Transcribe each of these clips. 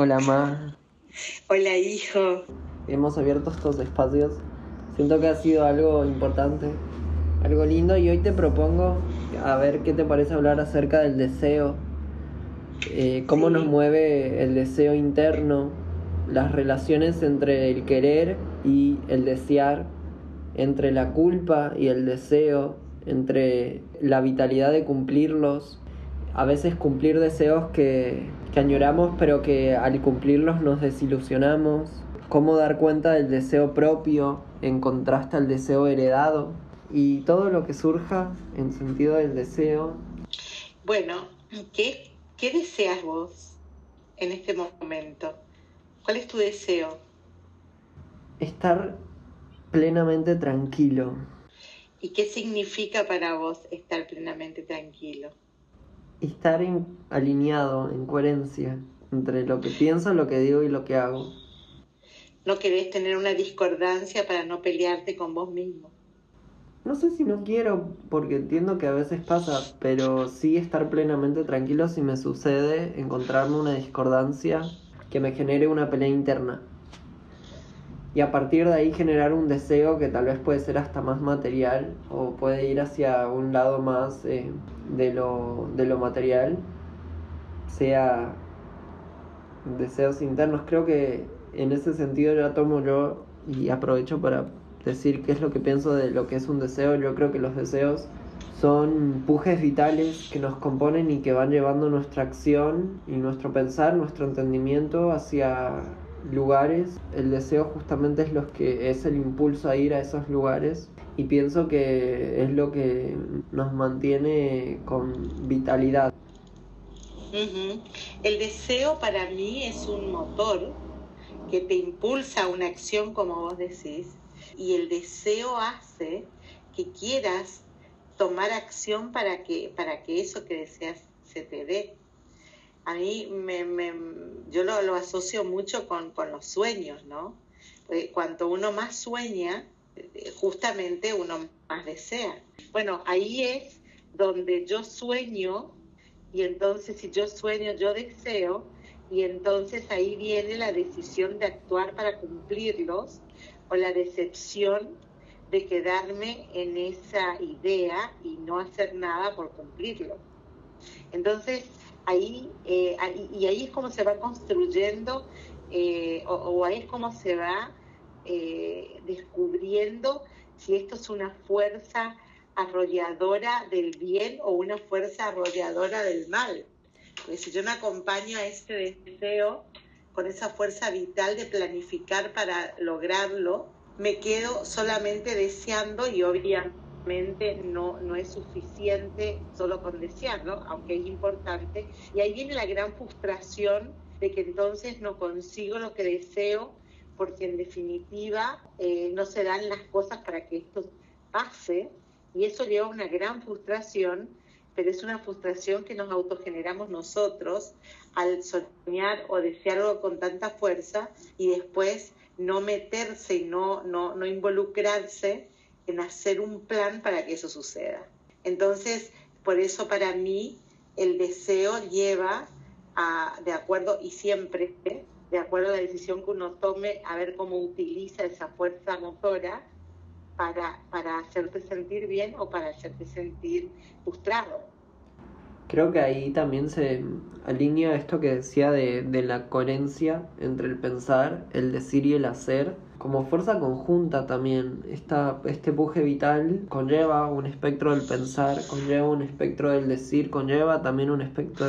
Hola, Ma. Hola, hijo. Hemos abierto estos espacios. Siento que ha sido algo importante, algo lindo y hoy te propongo a ver qué te parece hablar acerca del deseo, eh, cómo nos mueve el deseo interno, las relaciones entre el querer y el desear, entre la culpa y el deseo, entre la vitalidad de cumplirlos, a veces cumplir deseos que, que añoramos pero que al cumplirlos nos desilusionamos, cómo dar cuenta del deseo propio en contraste al deseo heredado y todo lo que surja en sentido del deseo. Bueno, ¿qué, qué deseas vos en este momento? ¿Cuál es tu deseo? Estar plenamente tranquilo. ¿Y qué significa para vos estar plenamente tranquilo? Estar alineado, en coherencia entre lo que pienso, lo que digo y lo que hago. No querés tener una discordancia para no pelearte con vos mismo. No sé si no quiero, porque entiendo que a veces pasa, pero sí estar plenamente tranquilo si me sucede encontrarme una discordancia que me genere una pelea interna. Y a partir de ahí generar un deseo que tal vez puede ser hasta más material o puede ir hacia un lado más eh, de, lo, de lo material, sea deseos internos. Creo que en ese sentido ya tomo yo y aprovecho para decir qué es lo que pienso de lo que es un deseo. Yo creo que los deseos son pujes vitales que nos componen y que van llevando nuestra acción y nuestro pensar, nuestro entendimiento hacia lugares. El deseo justamente es lo que es el impulso a ir a esos lugares y pienso que es lo que nos mantiene con vitalidad. El deseo para mí es un motor que te impulsa a una acción como vos decís y el deseo hace que quieras tomar acción para que, para que eso que deseas se te dé. A mí me, me yo lo, lo, asocio mucho con, con los sueños, ¿no? Porque cuanto uno más sueña, justamente uno más desea. Bueno, ahí es donde yo sueño y entonces si yo sueño, yo deseo y entonces ahí viene la decisión de actuar para cumplirlos o la decepción de quedarme en esa idea y no hacer nada por cumplirlo. Entonces, ahí, eh, y ahí es como se va construyendo, eh, o, ahí es como se va eh, descubriendo si esto es una fuerza arrolladora del bien o una fuerza arrolladora del mal. Porque si yo no acompaño a este deseo con esa fuerza vital de planificar para lograrlo, me quedo solamente deseando y obviamente no, no es suficiente solo con desearlo, aunque es importante. Y ahí viene la gran frustración de que entonces no consigo lo que deseo porque en definitiva eh, no se dan las cosas para que esto pase y eso lleva a una gran frustración, pero es una frustración que nos autogeneramos nosotros al soñar o desear algo con tanta fuerza y después no meterse y no, no, no involucrarse en hacer un plan para que eso suceda. Entonces, por eso para mí el deseo lleva a, de acuerdo y siempre, de acuerdo a la decisión que uno tome, a ver cómo utiliza esa fuerza motora para, para hacerte sentir bien o para hacerte sentir frustrado. Creo que ahí también se alinea esto que decía de, de la coherencia entre el pensar, el decir y el hacer. Como fuerza conjunta también, esta, este puje vital conlleva un espectro del pensar, conlleva un espectro del decir, conlleva también un espectro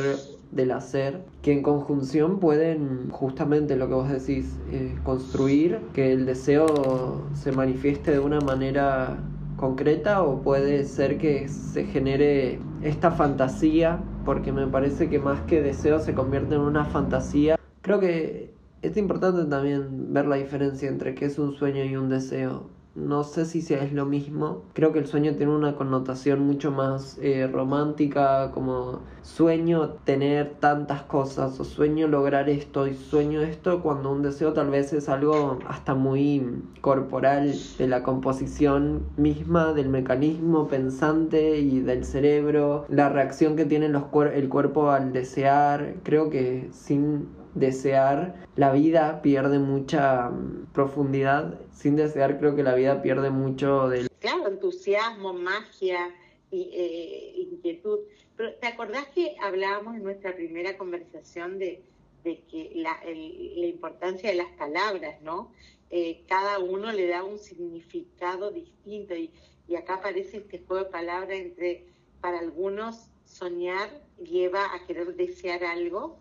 del hacer, que en conjunción pueden justamente lo que vos decís, eh, construir que el deseo se manifieste de una manera concreta o puede ser que se genere esta fantasía, porque me parece que más que deseo se convierte en una fantasía. Creo que es importante también ver la diferencia entre qué es un sueño y un deseo. No sé si es lo mismo. Creo que el sueño tiene una connotación mucho más eh, romántica, como sueño tener tantas cosas o sueño lograr esto y sueño esto cuando un deseo tal vez es algo hasta muy corporal de la composición misma, del mecanismo pensante y del cerebro, la reacción que tiene los el cuerpo al desear. Creo que sin desear, la vida pierde mucha mm, profundidad. Sin desear, creo que la vida pierde mucho del... Claro, entusiasmo, magia, y, eh, inquietud. Pero ¿te acordás que hablábamos en nuestra primera conversación de, de que la, la, importancia de las palabras, ¿no? Eh, cada uno le da un significado distinto y, y acá aparece este juego de palabras entre, para algunos, soñar lleva a querer desear algo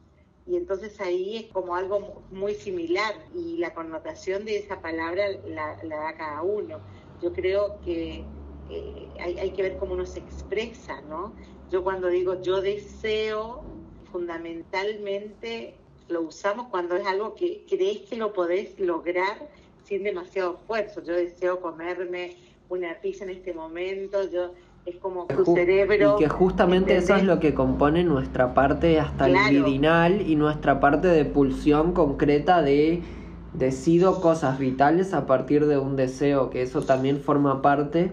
y entonces ahí es como algo muy similar y la connotación de esa palabra la, da cada uno. Yo creo que eh, hay, que ver cómo uno se expresa, ¿no? Yo cuando digo yo deseo, fundamentalmente lo usamos cuando es algo que crees que lo podés lograr sin demasiado esfuerzo. Yo deseo comerme una pizza en este momento, yo es como tu cerebro. Y que justamente eso es lo que compone nuestra parte hasta libidinal y nuestra parte de pulsión concreta de decido cosas vitales a partir de un deseo, que eso también forma parte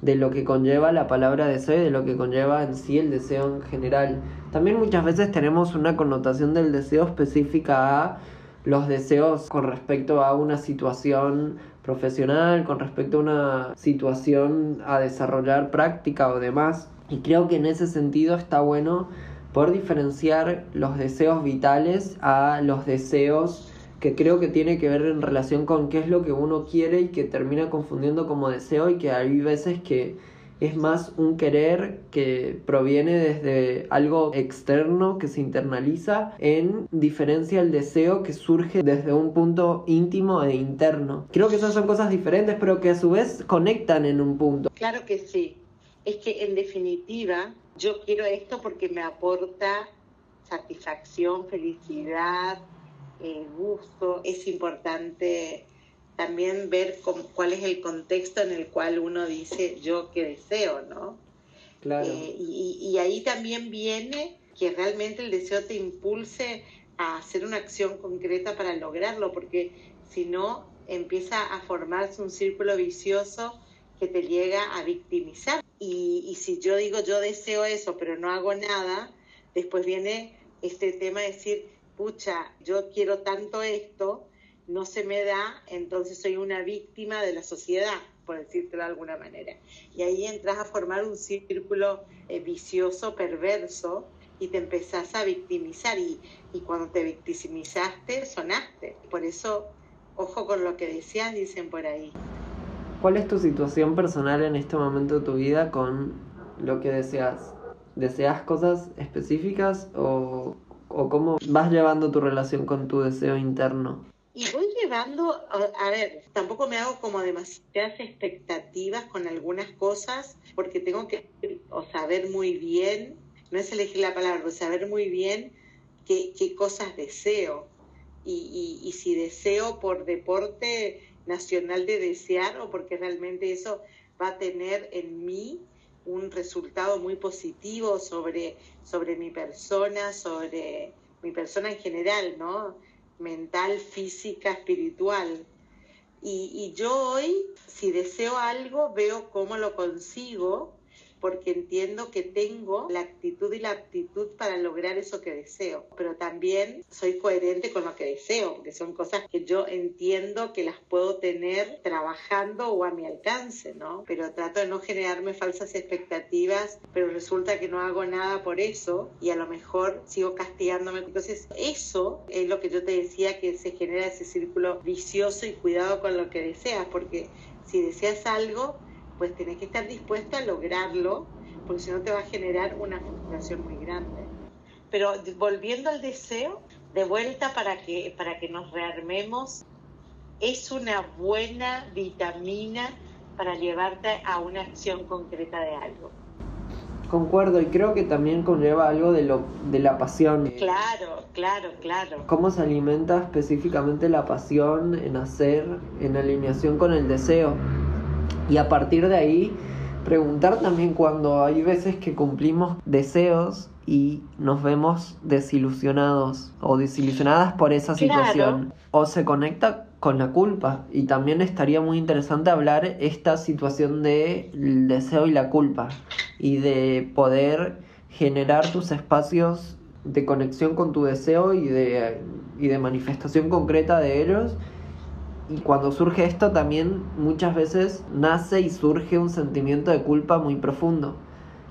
de lo que conlleva la palabra deseo y de lo que conlleva en sí el deseo en general. También muchas veces tenemos una connotación del deseo específica a los deseos con respecto a una situación profesional, con respecto a una situación a desarrollar práctica o demás. Y creo que en ese sentido está bueno poder diferenciar los deseos vitales a los deseos que creo que tiene que ver en relación con qué es lo que uno quiere y que termina confundiendo como deseo y que hay veces que es más un querer que proviene desde algo externo que se internaliza en diferencia al deseo que surge desde un punto íntimo e interno. Creo que esas son cosas diferentes pero que a su vez conectan en un punto. Claro que sí. Es que en definitiva yo quiero esto porque me aporta satisfacción, felicidad, eh, gusto. Es importante también ver cuál es el contexto en el cual uno dice yo que deseo, ¿no? Claro. Eh, y, y, ahí también viene que realmente el deseo te impulse a hacer una acción concreta para lograrlo, porque si no empieza a formarse un círculo vicioso que te llega a victimizar. Y, y si yo digo yo deseo eso, pero no hago nada, después viene este tema de decir, pucha, yo quiero tanto esto, no se me da, entonces soy una víctima de la sociedad, por decírtelo de alguna manera. Y ahí entras a formar un círculo eh, vicioso, perverso, y te empezás a victimizar. Y, y cuando te victimizaste, sonaste. Por eso, ojo con lo que decías, dicen por ahí. ¿Cuál es tu situación personal en este momento de tu vida con lo que deseas? ¿Deseas cosas específicas o, o cómo vas llevando tu relación con tu deseo interno? Y voy llevando, a ver, tampoco me hago como demasiadas expectativas con algunas cosas, porque tengo que o saber muy bien, no es elegir la palabra, pero saber muy bien qué, qué cosas deseo. Y, y, y si deseo por deporte nacional de desear o porque realmente eso va a tener en mí un resultado muy positivo sobre, sobre mi persona, sobre mi persona en general, ¿no? Mental, física, espiritual. Y, yo hoy, si deseo algo, veo cómo lo consigo porque entiendo que tengo la actitud y la aptitud para lograr eso que deseo, pero también soy coherente con lo que deseo, porque son cosas que yo entiendo que las puedo tener trabajando o a mi alcance, ¿no? Pero trato de no generarme falsas expectativas, pero resulta que no hago nada por eso y a lo mejor sigo castigándome. Entonces, eso es lo que yo te decía que se genera ese círculo vicioso y cuidado con lo que deseas, porque si deseas algo, pues tienes que estar dispuesta a lograrlo, porque si no te va a generar una frustración muy grande. Pero volviendo al deseo, de vuelta para que, para que nos rearmemos, es una buena vitamina para llevarte a una acción concreta de algo. Concuerdo, y creo que también conlleva algo de, lo, de la pasión. Claro, claro, claro. ¿Cómo se alimenta específicamente la pasión en hacer en alineación con el deseo? Y a partir de ahí, preguntar también cuando hay veces que cumplimos deseos y nos vemos desilusionados o desilusionadas por esa situación. O se conecta con la culpa. Y también estaría muy interesante hablar esta situación del deseo y la culpa. Y de poder generar tus espacios de conexión con tu deseo y de, y de manifestación concreta de ellos. Y cuando surge esto también muchas veces nace y surge un sentimiento de culpa muy profundo,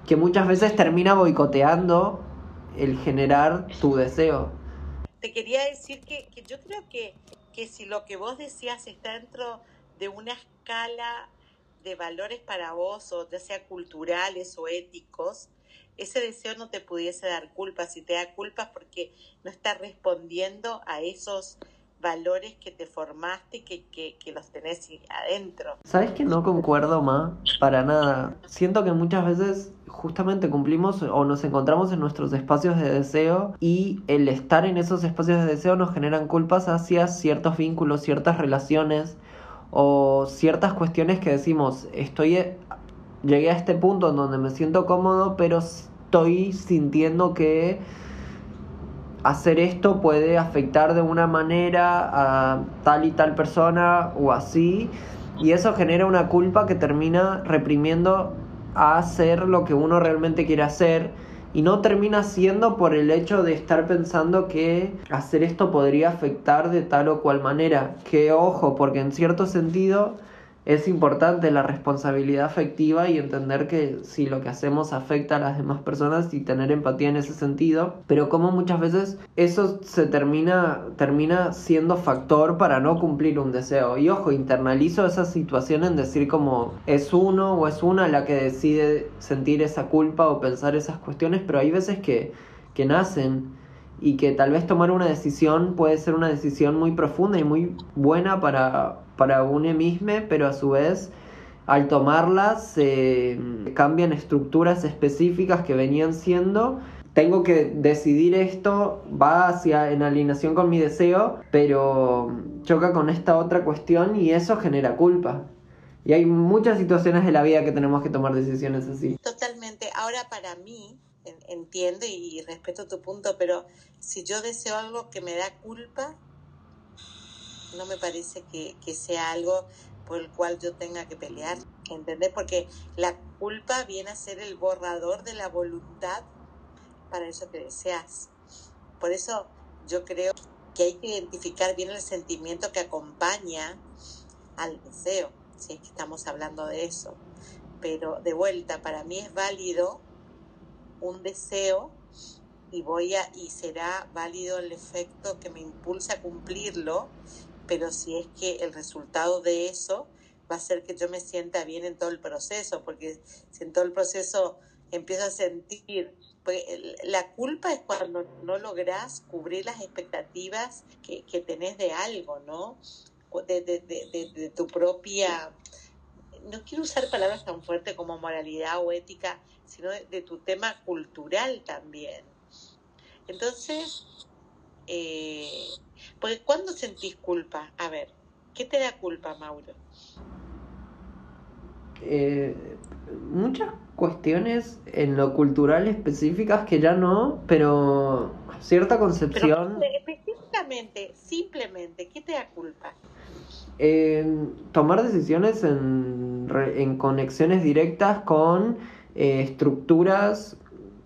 que muchas veces termina boicoteando el generar tu deseo. Te quería decir que, que yo creo que, que si lo que vos decías está dentro de una escala de valores para vos, o ya sea culturales o éticos, ese deseo no te pudiese dar culpa. Si te da culpa porque no estás respondiendo a esos valores que te formaste que, que, que los tenés adentro. ¿Sabes que no concuerdo más? Para nada. Siento que muchas veces justamente cumplimos o nos encontramos en nuestros espacios de deseo y el estar en esos espacios de deseo nos generan culpas hacia ciertos vínculos, ciertas relaciones o ciertas cuestiones que decimos, estoy llegué a este punto en donde me siento cómodo, pero estoy sintiendo que hacer esto puede afectar de una manera a tal y tal persona o así. Y eso genera una culpa que termina reprimiendo a hacer lo que uno realmente quiere hacer. Y no termina siendo por el hecho de estar pensando que hacer esto podría afectar de tal o cual manera. Que ojo, porque en cierto sentido es importante la responsabilidad afectiva y entender que si lo que hacemos afecta a las demás personas y tener empatía en ese sentido, pero como muchas veces eso se termina, termina siendo factor para no cumplir un deseo. Y ojo, internalizo esa situación en decir como es uno o es una la que decide sentir esa culpa o pensar esas cuestiones, pero hay veces que, que nacen y que tal vez tomar una decisión puede ser una decisión muy profunda y muy buena para, para uno mismo, pero a su vez al tomarlas se cambian estructuras específicas que venían siendo. Tengo que decidir esto, va hacia en alineación con mi deseo, pero choca con esta otra cuestión y eso genera culpa. Y hay muchas situaciones de la vida que tenemos que tomar decisiones así. Totalmente. Ahora para mí, entiendo y respeto tu punto, pero si yo deseo algo que me da culpa, no me parece que, sea algo por el cual yo tenga que pelear, ¿entendés? Porque la culpa viene a ser el borrador de la voluntad para eso que deseas. Por eso yo creo que hay que identificar bien el sentimiento que acompaña al deseo, si es que estamos hablando de eso. Pero de vuelta, para mí es válido un deseo y voy a y será válido el efecto que me impulsa a cumplirlo, pero si es que el resultado de eso va a ser que yo me sienta bien en todo el proceso, porque si en todo el proceso empiezo a sentir pues, la culpa es cuando no logras cubrir las expectativas que, que tenés de algo, ¿no? De, de, de, de, tu propia, no quiero usar palabras tan fuertes como moralidad o ética, sino de, tu tema cultural también. Entonces, eh, porque ¿cuándo sentís culpa? A ver, ¿qué te da culpa, Mauro? Eh, muchas cuestiones en lo cultural específicas que ya no, pero cierta concepción. específicamente, simplemente, ¿qué te da culpa? tomar decisiones en, en conexiones directas con eh, estructuras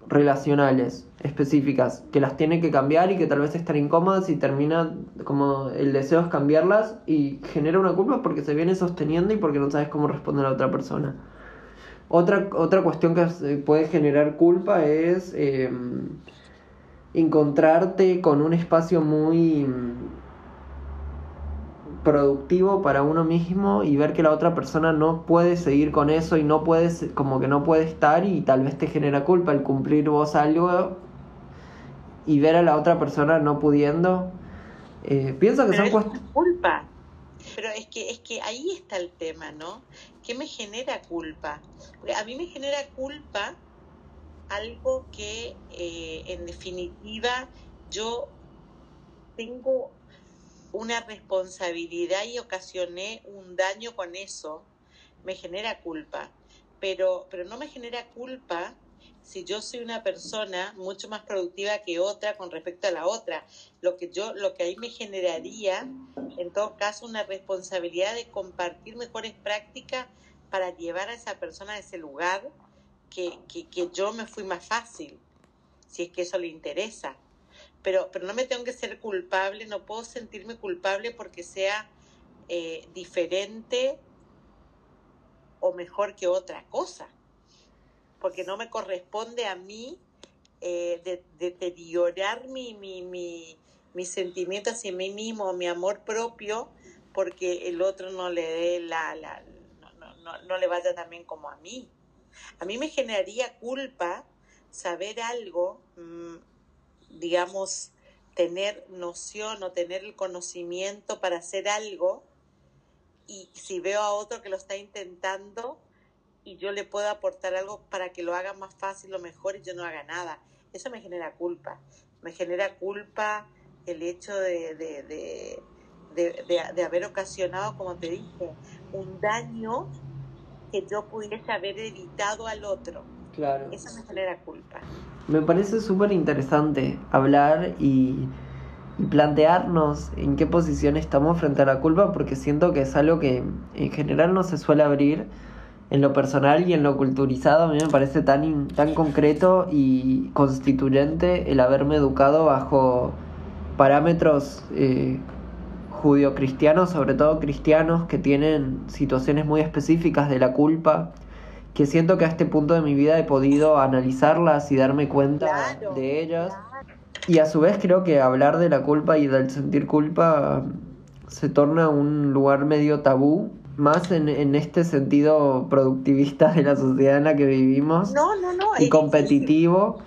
relacionales específicas que las tiene que cambiar y que tal vez están incómodas y termina como el deseo es cambiarlas y genera una culpa porque se viene sosteniendo y porque no sabes cómo responder a otra persona. Otra, otra cuestión que puede generar culpa es em, encontrarte con un espacio muy productivo para uno mismo y ver que la otra persona no puede seguir con eso y no puede, como que no puede estar y tal vez te genera culpa el cumplir vos algo y ver a la otra persona no pudiendo. Eh, pienso que son cuestiones... culpa. Pero es que, es que ahí está el tema, ¿no? ¿Qué me genera culpa? a mí me genera culpa algo que eh, en definitiva yo tengo una responsabilidad y ocasioné un daño con eso, me genera culpa, pero, pero no me genera culpa si yo soy una persona mucho más productiva que otra con respecto a la otra. Lo que yo, lo que ahí me generaría, en todo caso, una responsabilidad de compartir mejores prácticas para llevar a esa persona a ese lugar que, que, yo me fui más fácil, si es que eso le interesa. Pero, pero no me tengo que ser culpable, no puedo sentirme culpable porque sea eh, diferente o mejor que otra cosa porque no me corresponde a mí eh, deteriorar mi, mi, mi, mi sentimiento hacia mí mismo, mi amor propio, porque el otro no le dé la, la no, no, no, le vaya también como a mí. A mí me generaría culpa saber algo, mm, digamos, tener noción o tener el conocimiento para hacer algo y si veo a otro que lo está intentando, y yo le puedo aportar algo para que lo haga más fácil o mejor y yo no haga nada. Eso me genera culpa. Me genera culpa el hecho de, de, de, de haber ocasionado, como te dije, un daño que yo pudiese haber evitado al otro. Claro. Eso me genera culpa. Me parece súper interesante hablar y, y, plantearnos en qué posición estamos frente a la culpa, porque siento que es algo que en general no se suele abrir en lo personal y en lo culturizado a mí me parece tan, tan concreto y constituyente el haberme educado bajo parámetros eh, judio-cristianos, sobre todo cristianos, que tienen situaciones muy específicas de la culpa, que siento que a este punto de mi vida he podido analizarlas y darme cuenta de ellas. Y a su vez creo que hablar de la culpa y del sentir culpa se torna un lugar medio tabú más en, en, este sentido productivista de la sociedad en la que vivimos no, no, no, y competitivo.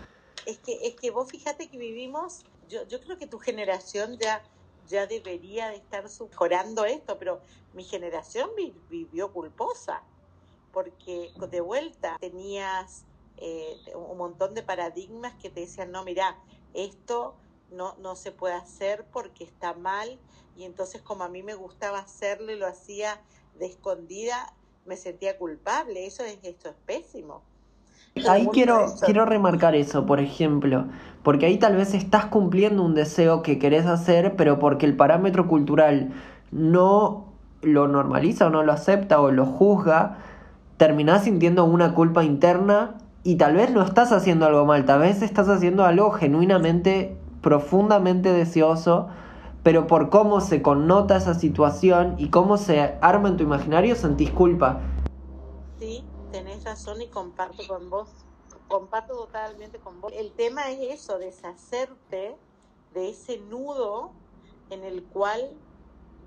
Es que, es que vos fíjate que vivimos, yo, yo creo que tu generación ya, ya debería de estar mejorando esto, pero mi generación vivió culposa, porque de vuelta tenías eh, un montón de paradigmas que te decían, no, mira, esto no, no se puede hacer porque está mal, y entonces como a mí me gustaba hacerlo y lo hacía de escondida me sentía culpable. Eso es, esto es pésimo. Ahí quiero, quiero remarcar eso, por ejemplo, porque ahí tal vez estás cumpliendo un deseo que querés hacer, pero porque el parámetro cultural no lo normaliza o no lo acepta o lo juzga, terminás sintiendo una culpa interna y tal vez no estás haciendo algo mal, tal vez estás haciendo algo genuinamente, profundamente deseoso pero por cómo se connota esa situación y cómo se arma en tu imaginario, sentís culpa. Sí, tenés razón y comparto con vos, comparto totalmente con vos. El tema es eso, deshacerte de ese nudo en el cual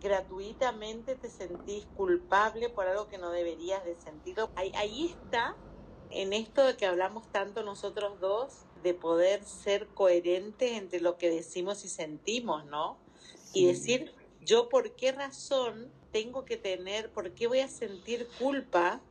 gratuitamente te sentís culpable por algo que no deberías de sentir. Ahí, ahí está, en esto de que hablamos tanto nosotros dos, de poder ser coherentes entre lo que decimos y sentimos, ¿no? y decir, yo por qué razón tengo que tener, por qué voy a sentir culpa,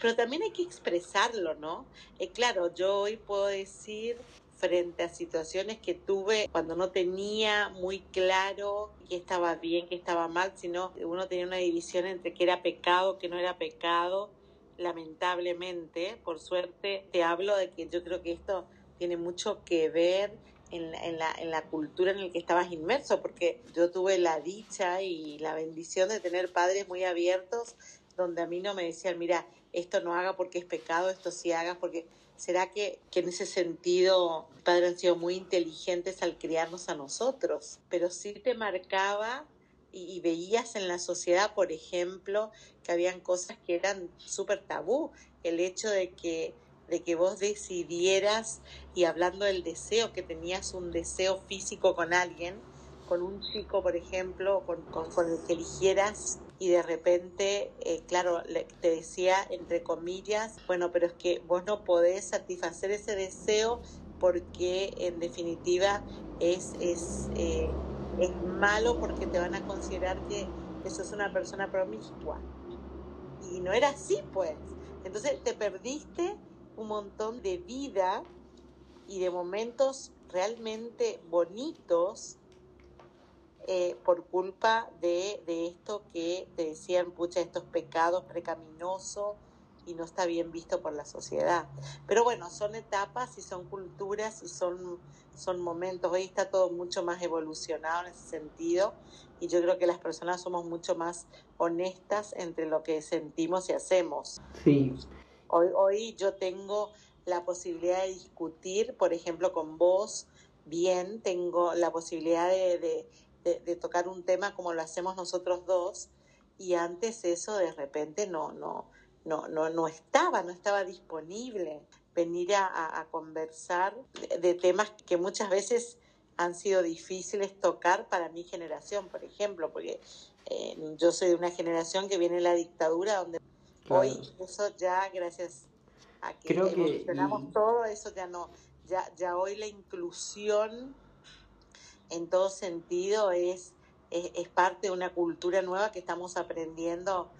pero también hay que expresarlo, ¿no? Eh, claro, yo hoy puedo decir frente a situaciones que tuve cuando no tenía muy claro qué estaba bien, qué estaba mal, sino uno tenía una división entre qué era pecado, qué no era pecado. Lamentablemente, por suerte, te hablo de que yo creo que esto tiene mucho que ver en, en, la, en la cultura en la que estabas inmerso, porque yo tuve la dicha y la bendición de tener padres muy abiertos, donde a mí no me decían, mira, esto no haga porque es pecado, esto sí haga porque... ¿Será que, que en ese sentido padres han sido muy inteligentes al criarnos a nosotros? Pero sí te marcaba y, veías en la sociedad, por ejemplo, que habían cosas que eran súper tabú. El hecho de que de que vos decidieras y hablando del deseo, que tenías un deseo físico con alguien, con un chico, por ejemplo, con, con, el que eligieras y de repente, eh, claro, te decía entre comillas, bueno, pero es que vos no podés satisfacer ese deseo porque en definitiva es, es, eh, es malo porque te van a considerar que eso es una persona promiscua. Y no era así, pues. Entonces te perdiste un montón de vida y de momentos realmente bonitos eh, por culpa de, de, esto que te decían, pucha, estos pecados precaminosos y no está bien visto por la sociedad. Pero bueno, son etapas y son culturas y son, son momentos. Hoy está todo mucho más evolucionado en ese sentido y yo creo que las personas somos mucho más honestas entre lo que sentimos y hacemos. Sí. Hoy, hoy yo tengo la posibilidad de discutir, por ejemplo, con vos, bien, tengo la posibilidad de, de, de tocar un tema como lo hacemos nosotros dos y antes eso de repente no, no, no, no, no estaba, no estaba disponible. Venir a, conversar de, temas que muchas veces han sido difíciles tocar para mi generación, por ejemplo, porque eh, yo soy de una generación que viene la dictadura, donde hoy eso ya, gracias a que Creo evolucionamos todo, eso ya no, ya, ya hoy la inclusión en todo sentido es, es, parte de una cultura nueva que estamos aprendiendo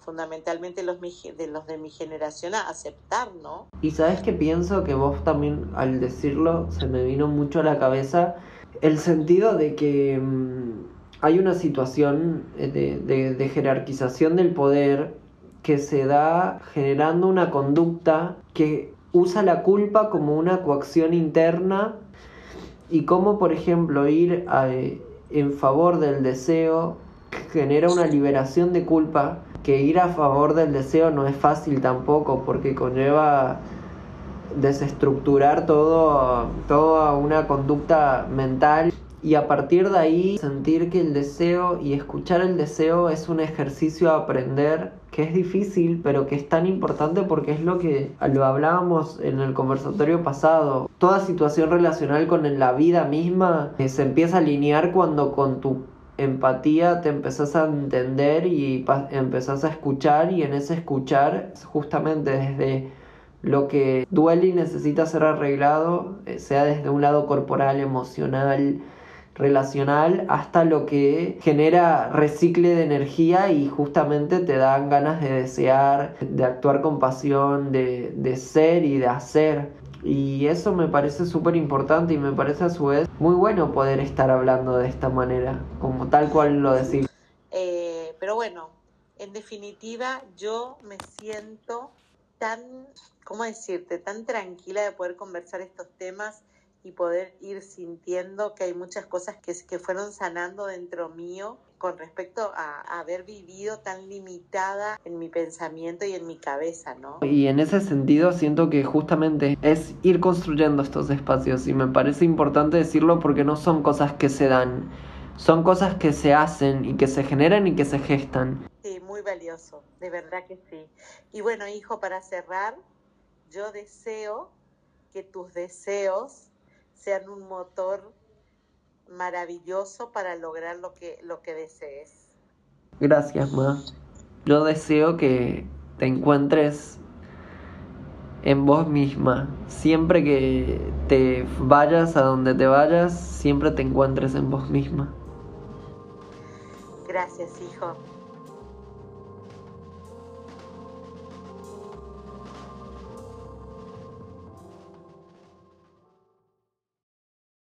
fundamentalmente los de los de mi generación a aceptar, ¿no? Y sabes que pienso que vos también al decirlo se me vino mucho a la cabeza el sentido de que mm, hay una situación de, de, de jerarquización del poder que se da generando una conducta que usa la culpa como una coacción interna y como por ejemplo ir a, en favor del deseo genera una liberación de culpa que ir a favor del deseo no es fácil tampoco porque conlleva desestructurar todo, toda una conducta mental y a partir de ahí sentir que el deseo y escuchar el deseo es un ejercicio a aprender que es difícil pero que es tan importante porque es lo que lo hablábamos en el conversatorio pasado. Toda situación relacional con la vida misma eh, se empieza a alinear cuando con tu empatía te empezás a entender y empezás a escuchar y en ese escuchar justamente desde lo que duele y necesita ser arreglado, eh, sea desde un lado corporal, emocional, relacional, hasta lo que genera recicle de energía y justamente te dan ganas de desear, de actuar con pasión, de, de ser y de hacer. Y eso me parece súper importante y me parece a su vez muy bueno poder estar hablando de esta manera, como tal cual lo decís. Eh, pero bueno, en definitiva yo me siento tan, ¿cómo decirte?, tan tranquila de poder conversar estos temas y poder ir sintiendo que hay muchas cosas que, que fueron sanando dentro mío con respecto a, haber vivido tan limitada en mi pensamiento y en mi cabeza, ¿no? Y en ese sentido siento que justamente es ir construyendo estos espacios y me parece importante decirlo porque no son cosas que se dan, son cosas que se hacen y que se generan y que se gestan. Sí, muy valioso, de verdad que sí. Y bueno, hijo, para cerrar, yo deseo que tus deseos sean un motor maravilloso para lograr lo que, lo que desees. Gracias, Ma. Yo deseo que te encuentres en vos misma. Siempre que te vayas a donde te vayas, siempre te encuentres en vos misma. Gracias, hijo.